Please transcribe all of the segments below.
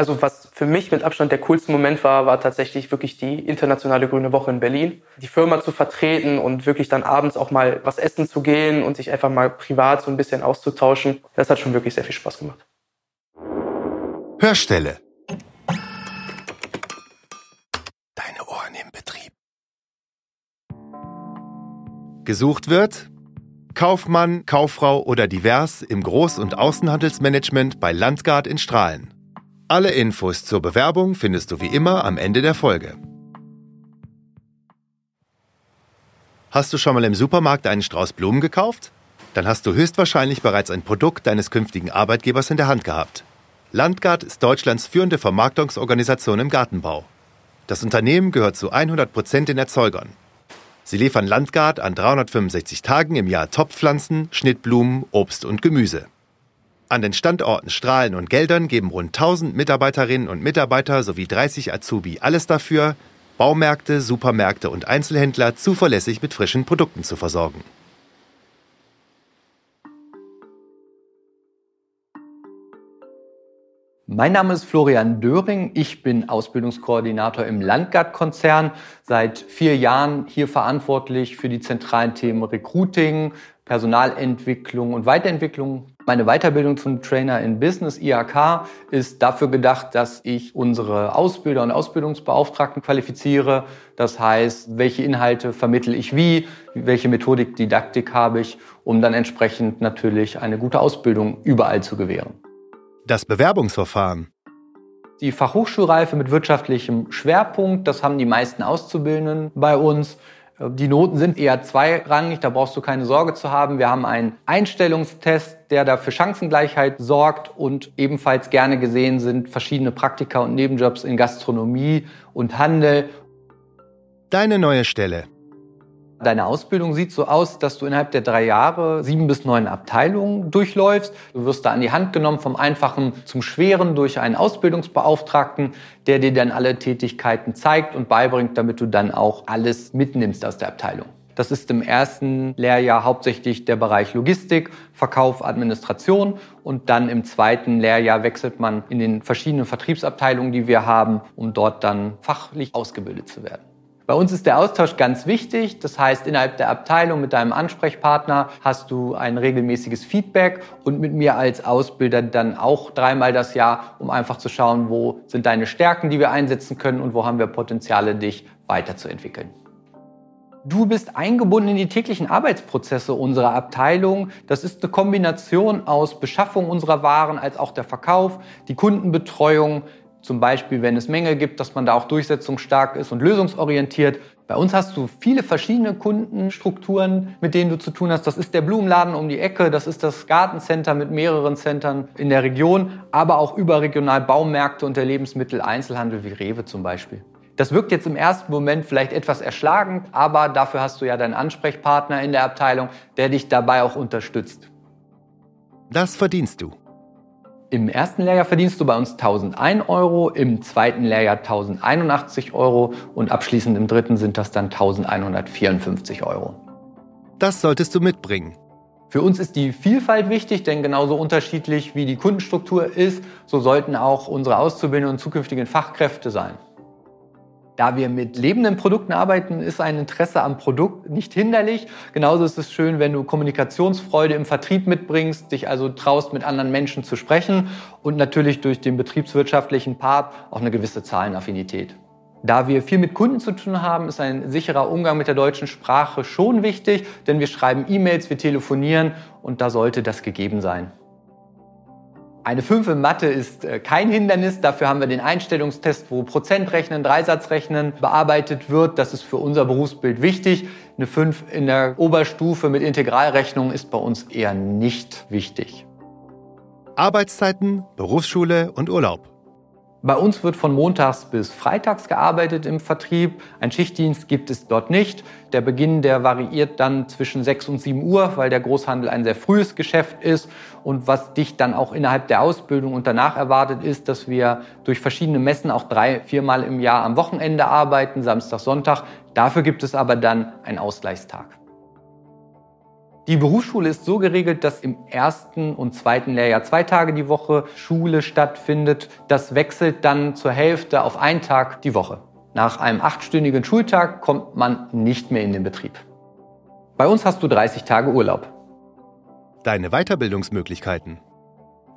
Also was für mich mit Abstand der coolste Moment war, war tatsächlich wirklich die internationale Grüne Woche in Berlin. Die Firma zu vertreten und wirklich dann abends auch mal was essen zu gehen und sich einfach mal privat so ein bisschen auszutauschen, das hat schon wirklich sehr viel Spaß gemacht. Hörstelle. Deine Ohren im Betrieb. Gesucht wird Kaufmann, Kauffrau oder divers im Groß- und Außenhandelsmanagement bei Landgard in Strahlen. Alle Infos zur Bewerbung findest du wie immer am Ende der Folge. Hast du schon mal im Supermarkt einen Strauß Blumen gekauft? Dann hast du höchstwahrscheinlich bereits ein Produkt deines künftigen Arbeitgebers in der Hand gehabt. Landgard ist Deutschlands führende Vermarktungsorganisation im Gartenbau. Das Unternehmen gehört zu 100 Prozent den Erzeugern. Sie liefern Landgard an 365 Tagen im Jahr Topfpflanzen, Schnittblumen, Obst und Gemüse. An den Standorten Strahlen und Geldern geben rund 1000 Mitarbeiterinnen und Mitarbeiter sowie 30 Azubi alles dafür, Baumärkte, Supermärkte und Einzelhändler zuverlässig mit frischen Produkten zu versorgen. Mein Name ist Florian Döring. Ich bin Ausbildungskoordinator im Landgard-Konzern. Seit vier Jahren hier verantwortlich für die zentralen Themen Recruiting, Personalentwicklung und Weiterentwicklung. Meine Weiterbildung zum Trainer in Business, IHK, ist dafür gedacht, dass ich unsere Ausbilder und Ausbildungsbeauftragten qualifiziere. Das heißt, welche Inhalte vermittle ich wie, welche Methodik, Didaktik habe ich, um dann entsprechend natürlich eine gute Ausbildung überall zu gewähren. Das Bewerbungsverfahren. Die Fachhochschulreife mit wirtschaftlichem Schwerpunkt, das haben die meisten Auszubildenden bei uns. Die Noten sind eher zweirangig, da brauchst du keine Sorge zu haben. Wir haben einen Einstellungstest, der da für Chancengleichheit sorgt und ebenfalls gerne gesehen sind verschiedene Praktika und Nebenjobs in Gastronomie und Handel. Deine neue Stelle. Deine Ausbildung sieht so aus, dass du innerhalb der drei Jahre sieben bis neun Abteilungen durchläufst. Du wirst da an die Hand genommen vom Einfachen zum Schweren durch einen Ausbildungsbeauftragten, der dir dann alle Tätigkeiten zeigt und beibringt, damit du dann auch alles mitnimmst aus der Abteilung. Das ist im ersten Lehrjahr hauptsächlich der Bereich Logistik, Verkauf, Administration und dann im zweiten Lehrjahr wechselt man in den verschiedenen Vertriebsabteilungen, die wir haben, um dort dann fachlich ausgebildet zu werden. Bei uns ist der Austausch ganz wichtig. Das heißt, innerhalb der Abteilung mit deinem Ansprechpartner hast du ein regelmäßiges Feedback und mit mir als Ausbilder dann auch dreimal das Jahr, um einfach zu schauen, wo sind deine Stärken, die wir einsetzen können und wo haben wir Potenziale, dich weiterzuentwickeln. Du bist eingebunden in die täglichen Arbeitsprozesse unserer Abteilung. Das ist eine Kombination aus Beschaffung unserer Waren als auch der Verkauf, die Kundenbetreuung, zum Beispiel, wenn es Mängel gibt, dass man da auch durchsetzungsstark ist und lösungsorientiert. Bei uns hast du viele verschiedene Kundenstrukturen, mit denen du zu tun hast. Das ist der Blumenladen um die Ecke, das ist das Gartencenter mit mehreren Centern in der Region, aber auch überregional Baumärkte und der Lebensmitteleinzelhandel wie Rewe zum Beispiel. Das wirkt jetzt im ersten Moment vielleicht etwas erschlagend, aber dafür hast du ja deinen Ansprechpartner in der Abteilung, der dich dabei auch unterstützt. Das verdienst du. Im ersten Lehrjahr verdienst du bei uns 1001 Euro, im zweiten Lehrjahr 1081 Euro und abschließend im dritten sind das dann 1154 Euro. Das solltest du mitbringen. Für uns ist die Vielfalt wichtig, denn genauso unterschiedlich wie die Kundenstruktur ist, so sollten auch unsere Auszubildenden und zukünftigen Fachkräfte sein. Da wir mit lebenden Produkten arbeiten, ist ein Interesse am Produkt nicht hinderlich. Genauso ist es schön, wenn du Kommunikationsfreude im Vertrieb mitbringst, dich also traust, mit anderen Menschen zu sprechen und natürlich durch den betriebswirtschaftlichen Part auch eine gewisse Zahlenaffinität. Da wir viel mit Kunden zu tun haben, ist ein sicherer Umgang mit der deutschen Sprache schon wichtig, denn wir schreiben E-Mails, wir telefonieren und da sollte das gegeben sein. Eine 5 in Mathe ist äh, kein Hindernis. Dafür haben wir den Einstellungstest, wo Prozentrechnen, Dreisatzrechnen bearbeitet wird. Das ist für unser Berufsbild wichtig. Eine 5 in der Oberstufe mit Integralrechnung ist bei uns eher nicht wichtig. Arbeitszeiten, Berufsschule und Urlaub. Bei uns wird von montags bis freitags gearbeitet im Vertrieb. Ein Schichtdienst gibt es dort nicht. Der Beginn, der variiert dann zwischen 6 und 7 Uhr, weil der Großhandel ein sehr frühes Geschäft ist. Und was dich dann auch innerhalb der Ausbildung und danach erwartet, ist, dass wir durch verschiedene Messen auch drei, viermal im Jahr am Wochenende arbeiten, Samstag, Sonntag. Dafür gibt es aber dann einen Ausgleichstag. Die Berufsschule ist so geregelt, dass im ersten und zweiten Lehrjahr zwei Tage die Woche Schule stattfindet. Das wechselt dann zur Hälfte auf einen Tag die Woche. Nach einem achtstündigen Schultag kommt man nicht mehr in den Betrieb. Bei uns hast du 30 Tage Urlaub. Deine Weiterbildungsmöglichkeiten.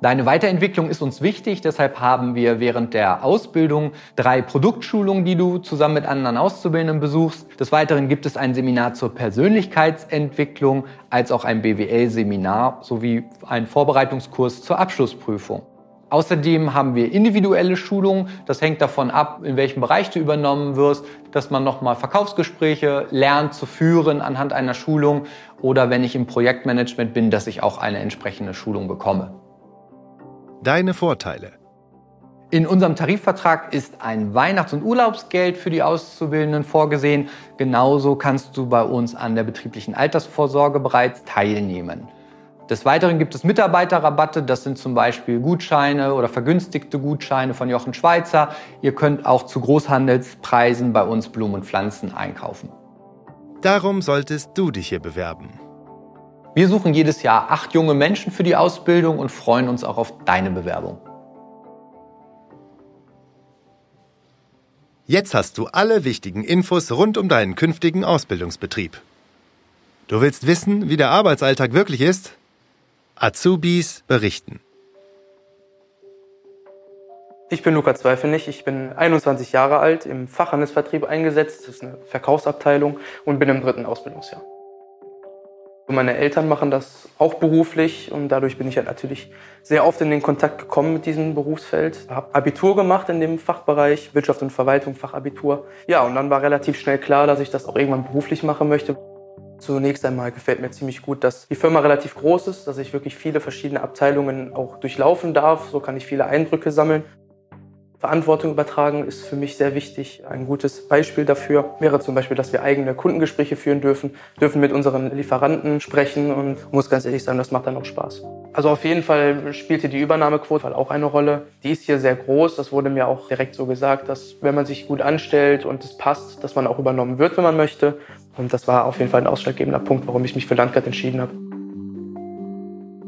Deine Weiterentwicklung ist uns wichtig, deshalb haben wir während der Ausbildung drei Produktschulungen, die du zusammen mit anderen Auszubildenden besuchst. Des Weiteren gibt es ein Seminar zur Persönlichkeitsentwicklung, als auch ein BWL-Seminar sowie einen Vorbereitungskurs zur Abschlussprüfung. Außerdem haben wir individuelle Schulungen. Das hängt davon ab, in welchem Bereich du übernommen wirst, dass man nochmal Verkaufsgespräche lernt zu führen anhand einer Schulung oder wenn ich im Projektmanagement bin, dass ich auch eine entsprechende Schulung bekomme. Deine Vorteile. In unserem Tarifvertrag ist ein Weihnachts- und Urlaubsgeld für die Auszubildenden vorgesehen. Genauso kannst du bei uns an der betrieblichen Altersvorsorge bereits teilnehmen. Des Weiteren gibt es Mitarbeiterrabatte, das sind zum Beispiel Gutscheine oder vergünstigte Gutscheine von Jochen Schweizer. Ihr könnt auch zu Großhandelspreisen bei uns Blumen und Pflanzen einkaufen. Darum solltest du dich hier bewerben. Wir suchen jedes Jahr acht junge Menschen für die Ausbildung und freuen uns auch auf deine Bewerbung. Jetzt hast du alle wichtigen Infos rund um deinen künftigen Ausbildungsbetrieb. Du willst wissen, wie der Arbeitsalltag wirklich ist? Azubis berichten. Ich bin Luca Zweifelnig, ich bin 21 Jahre alt, im Fachhandelsvertrieb eingesetzt, das ist eine Verkaufsabteilung und bin im dritten Ausbildungsjahr. Meine Eltern machen das auch beruflich und dadurch bin ich halt natürlich sehr oft in den Kontakt gekommen mit diesem Berufsfeld. Habe Abitur gemacht in dem Fachbereich Wirtschaft und Verwaltung, Fachabitur. Ja, und dann war relativ schnell klar, dass ich das auch irgendwann beruflich machen möchte. Zunächst einmal gefällt mir ziemlich gut, dass die Firma relativ groß ist, dass ich wirklich viele verschiedene Abteilungen auch durchlaufen darf. So kann ich viele Eindrücke sammeln. Verantwortung übertragen ist für mich sehr wichtig. Ein gutes Beispiel dafür wäre zum Beispiel, dass wir eigene Kundengespräche führen dürfen, dürfen mit unseren Lieferanten sprechen und muss ganz ehrlich sagen, das macht dann auch Spaß. Also auf jeden Fall spielte die Übernahmequote auch eine Rolle. Die ist hier sehr groß. Das wurde mir auch direkt so gesagt, dass wenn man sich gut anstellt und es passt, dass man auch übernommen wird, wenn man möchte. Und das war auf jeden Fall ein ausschlaggebender Punkt, warum ich mich für Landgard entschieden habe.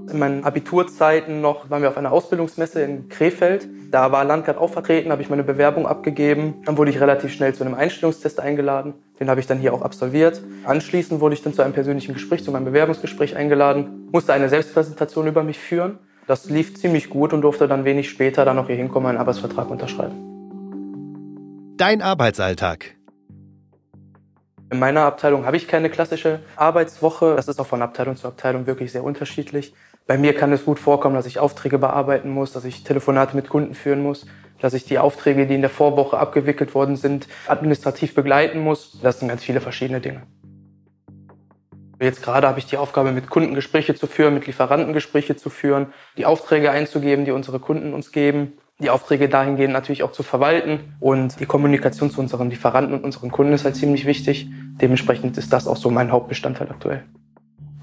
In meinen Abiturzeiten noch waren wir auf einer Ausbildungsmesse in Krefeld. Da war Landgard auch vertreten, habe ich meine Bewerbung abgegeben. Dann wurde ich relativ schnell zu einem Einstellungstest eingeladen. Den habe ich dann hier auch absolviert. Anschließend wurde ich dann zu einem persönlichen Gespräch, zu meinem Bewerbungsgespräch eingeladen, musste eine Selbstpräsentation über mich führen. Das lief ziemlich gut und durfte dann wenig später dann noch hier hinkommen, einen Arbeitsvertrag unterschreiben. Dein Arbeitsalltag. In meiner Abteilung habe ich keine klassische Arbeitswoche. Das ist auch von Abteilung zu Abteilung wirklich sehr unterschiedlich. Bei mir kann es gut vorkommen, dass ich Aufträge bearbeiten muss, dass ich Telefonate mit Kunden führen muss, dass ich die Aufträge, die in der Vorwoche abgewickelt worden sind, administrativ begleiten muss. Das sind ganz viele verschiedene Dinge. Jetzt gerade habe ich die Aufgabe, mit Kunden Gespräche zu führen, mit Lieferanten Gespräche zu führen, die Aufträge einzugeben, die unsere Kunden uns geben die Aufträge dahingehend natürlich auch zu verwalten. Und die Kommunikation zu unseren Lieferanten und unseren Kunden ist halt ziemlich wichtig. Dementsprechend ist das auch so mein Hauptbestandteil aktuell.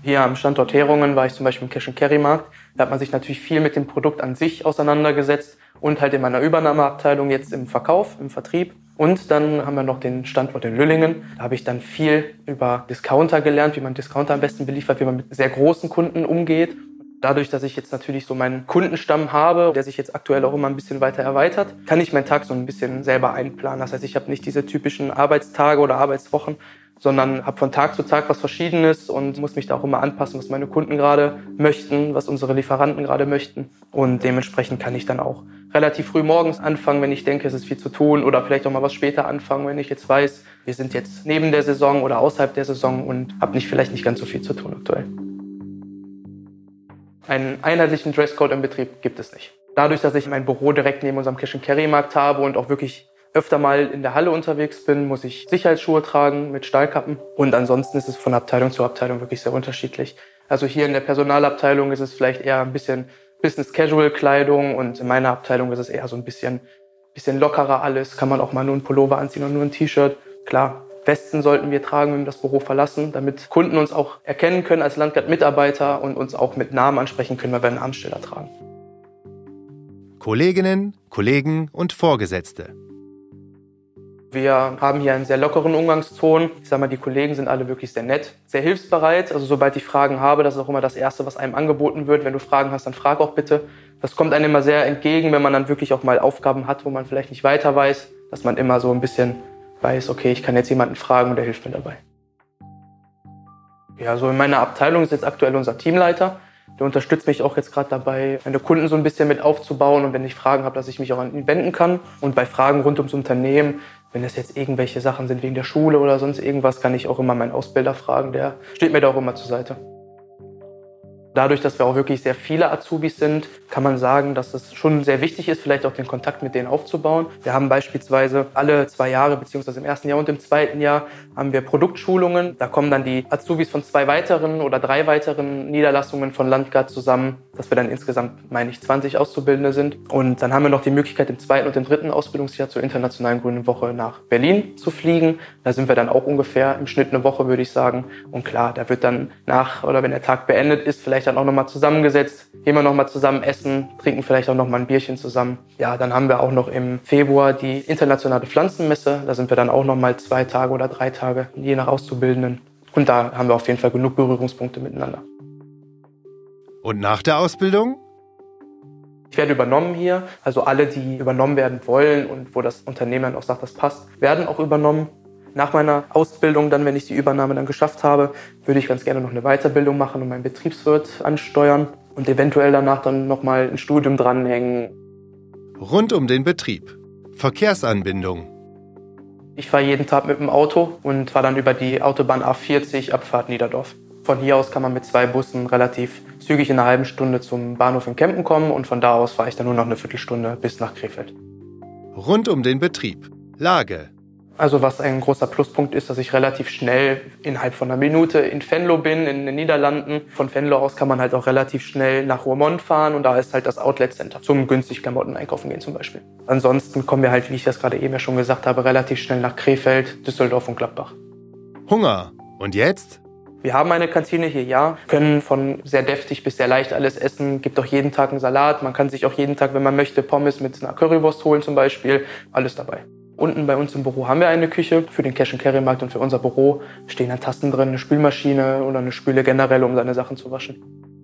Hier am Standort Herungen war ich zum Beispiel im Cash Carry Markt. Da hat man sich natürlich viel mit dem Produkt an sich auseinandergesetzt und halt in meiner Übernahmeabteilung jetzt im Verkauf, im Vertrieb. Und dann haben wir noch den Standort in Lüllingen. Da habe ich dann viel über Discounter gelernt, wie man Discounter am besten beliefert, wie man mit sehr großen Kunden umgeht Dadurch, dass ich jetzt natürlich so meinen Kundenstamm habe, der sich jetzt aktuell auch immer ein bisschen weiter erweitert, kann ich meinen Tag so ein bisschen selber einplanen. Das heißt, ich habe nicht diese typischen Arbeitstage oder Arbeitswochen, sondern habe von Tag zu Tag was Verschiedenes und muss mich da auch immer anpassen, was meine Kunden gerade möchten, was unsere Lieferanten gerade möchten. Und dementsprechend kann ich dann auch relativ früh morgens anfangen, wenn ich denke, es ist viel zu tun oder vielleicht auch mal was später anfangen, wenn ich jetzt weiß, wir sind jetzt neben der Saison oder außerhalb der Saison und habe nicht vielleicht nicht ganz so viel zu tun aktuell. Einen einheitlichen Dresscode im Betrieb gibt es nicht. Dadurch, dass ich mein Büro direkt neben unserem Cash-and-Carry-Markt habe und auch wirklich öfter mal in der Halle unterwegs bin, muss ich Sicherheitsschuhe tragen mit Stahlkappen. Und ansonsten ist es von Abteilung zu Abteilung wirklich sehr unterschiedlich. Also hier in der Personalabteilung ist es vielleicht eher ein bisschen Business-Casual-Kleidung und in meiner Abteilung ist es eher so ein bisschen, bisschen lockerer alles. Kann man auch mal nur ein Pullover anziehen und nur ein T-Shirt. Klar, Westen sollten wir tragen, wenn wir das Büro verlassen, damit Kunden uns auch erkennen können als Landgard-Mitarbeiter und uns auch mit Namen ansprechen können, weil wir einen Namenssteller tragen. Kolleginnen, Kollegen und Vorgesetzte. Wir haben hier einen sehr lockeren Umgangston. Ich sage mal, die Kollegen sind alle wirklich sehr nett, sehr hilfsbereit. Also sobald ich Fragen habe, das ist auch immer das Erste, was einem angeboten wird. Wenn du Fragen hast, dann frag auch bitte. Das kommt einem immer sehr entgegen, wenn man dann wirklich auch mal Aufgaben hat, wo man vielleicht nicht weiter weiß, dass man immer so ein bisschen weiß, okay, ich kann jetzt jemanden fragen und der hilft mir dabei. Ja, so in meiner Abteilung ist jetzt aktuell unser Teamleiter. Der unterstützt mich auch jetzt gerade dabei, meine Kunden so ein bisschen mit aufzubauen und wenn ich Fragen habe, dass ich mich auch an ihn wenden kann. Und bei Fragen rund ums Unternehmen, wenn es jetzt irgendwelche Sachen sind wegen der Schule oder sonst irgendwas, kann ich auch immer meinen Ausbilder fragen. Der steht mir da auch immer zur Seite. Dadurch, dass wir auch wirklich sehr viele Azubis sind, kann man sagen, dass es schon sehr wichtig ist, vielleicht auch den Kontakt mit denen aufzubauen. Wir haben beispielsweise alle zwei Jahre, beziehungsweise im ersten Jahr und im zweiten Jahr, haben wir Produktschulungen. Da kommen dann die Azubis von zwei weiteren oder drei weiteren Niederlassungen von Landgard zusammen, dass wir dann insgesamt, meine ich, 20 Auszubildende sind. Und dann haben wir noch die Möglichkeit, im zweiten und im dritten Ausbildungsjahr zur Internationalen Grünen Woche nach Berlin zu fliegen. Da sind wir dann auch ungefähr im Schnitt eine Woche, würde ich sagen. Und klar, da wird dann nach oder wenn der Tag beendet ist, vielleicht dann auch nochmal zusammengesetzt, gehen wir nochmal zusammen essen, trinken vielleicht auch nochmal ein Bierchen zusammen. Ja, dann haben wir auch noch im Februar die internationale Pflanzenmesse. Da sind wir dann auch nochmal zwei Tage oder drei Tage, je nach Auszubildenden. Und da haben wir auf jeden Fall genug Berührungspunkte miteinander. Und nach der Ausbildung? Ich werde übernommen hier. Also alle, die übernommen werden wollen und wo das Unternehmen dann auch sagt, das passt, werden auch übernommen. Nach meiner Ausbildung, dann, wenn ich die Übernahme dann geschafft habe, würde ich ganz gerne noch eine Weiterbildung machen und meinen Betriebswirt ansteuern und eventuell danach dann nochmal ein Studium dranhängen. Rund um den Betrieb. Verkehrsanbindung. Ich fahre jeden Tag mit dem Auto und fahre dann über die Autobahn A40 Abfahrt Niederdorf. Von hier aus kann man mit zwei Bussen relativ zügig in einer halben Stunde zum Bahnhof in Kempen kommen und von da aus fahre ich dann nur noch eine Viertelstunde bis nach Krefeld. Rund um den Betrieb. Lage. Also was ein großer Pluspunkt ist, dass ich relativ schnell innerhalb von einer Minute in Venlo bin, in den Niederlanden. Von Venlo aus kann man halt auch relativ schnell nach Roermond fahren und da ist halt das Outlet Center zum günstig Klamotten einkaufen gehen zum Beispiel. Ansonsten kommen wir halt, wie ich das gerade eben ja schon gesagt habe, relativ schnell nach Krefeld, Düsseldorf und Gladbach. Hunger. Und jetzt? Wir haben eine Kantine hier, ja, können von sehr deftig bis sehr leicht alles essen. Gibt auch jeden Tag einen Salat. Man kann sich auch jeden Tag, wenn man möchte, Pommes mit einer Currywurst holen zum Beispiel. Alles dabei. Unten bei uns im Büro haben wir eine Küche für den Cash-and-Carry-Markt und für unser Büro stehen dann Tasten drin, eine Spülmaschine oder eine Spüle generell, um seine Sachen zu waschen.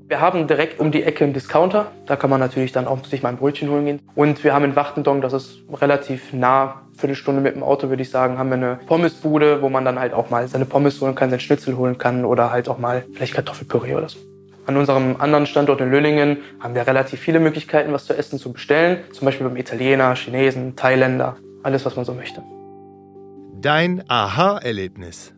Wir haben direkt um die Ecke einen Discounter. Da kann man natürlich dann auch sich mal ein Brötchen holen gehen. Und wir haben in Wachtendong, das ist relativ nah, Viertelstunde mit dem Auto, würde ich sagen, haben wir eine Pommesbude, wo man dann halt auch mal seine Pommes holen kann, sein Schnitzel holen kann oder halt auch mal vielleicht Kartoffelpüree oder so. An unserem anderen Standort in Löningen haben wir relativ viele Möglichkeiten, was zu essen zu bestellen. Zum Beispiel beim Italiener, Chinesen, Thailänder alles, was man so möchte. Dein Aha-Erlebnis.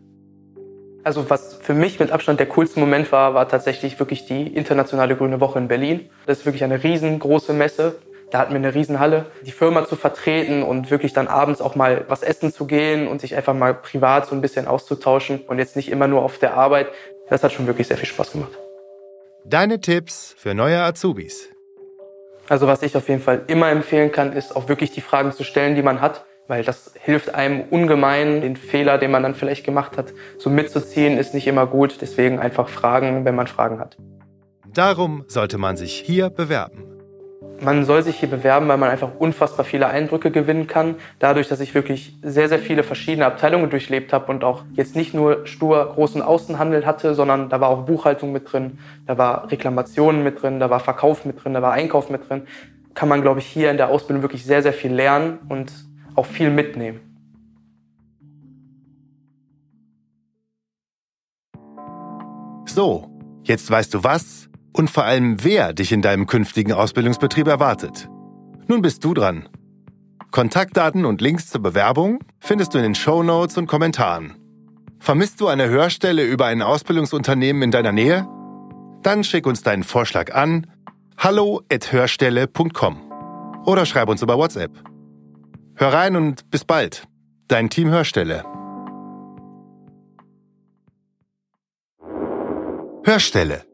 Also was für mich mit Abstand der coolste Moment war, war tatsächlich wirklich die internationale Grüne Woche in Berlin. Das ist wirklich eine riesengroße Messe. Da hatten wir eine Riesenhalle, die Firma zu vertreten und wirklich dann abends auch mal was essen zu gehen und sich einfach mal privat so ein bisschen auszutauschen und jetzt nicht immer nur auf der Arbeit. Das hat schon wirklich sehr viel Spaß gemacht. Deine Tipps für neue Azubis. Also was ich auf jeden Fall immer empfehlen kann, ist auch wirklich die Fragen zu stellen, die man hat, weil das hilft einem ungemein. Den Fehler, den man dann vielleicht gemacht hat, so mitzuziehen, ist nicht immer gut. Deswegen einfach fragen, wenn man Fragen hat. Darum sollte man sich hier bewerben. Man soll sich hier bewerben, weil man einfach unfassbar viele Eindrücke gewinnen kann. Dadurch, dass ich wirklich sehr, sehr viele verschiedene Abteilungen durchlebt habe und auch jetzt nicht nur stur großen Außenhandel hatte, sondern da war auch Buchhaltung mit drin, da war Reklamationen mit drin, da war Verkauf mit drin, da war Einkauf mit drin. Kann man, glaube ich, hier in der Ausbildung wirklich sehr, sehr viel lernen und auch viel mitnehmen. So, jetzt weißt du was und vor allem wer dich in deinem künftigen Ausbildungsbetrieb erwartet. Nun bist du dran. Kontaktdaten und Links zur Bewerbung findest du in den Show Notes und Kommentaren. Vermisst du eine Hörstelle über ein Ausbildungsunternehmen in deiner Nähe? Dann schick uns deinen Vorschlag an hallo@hörstelle.com oder schreib uns über WhatsApp. Hör rein und bis bald. Dein Team Hörstelle. Hörstelle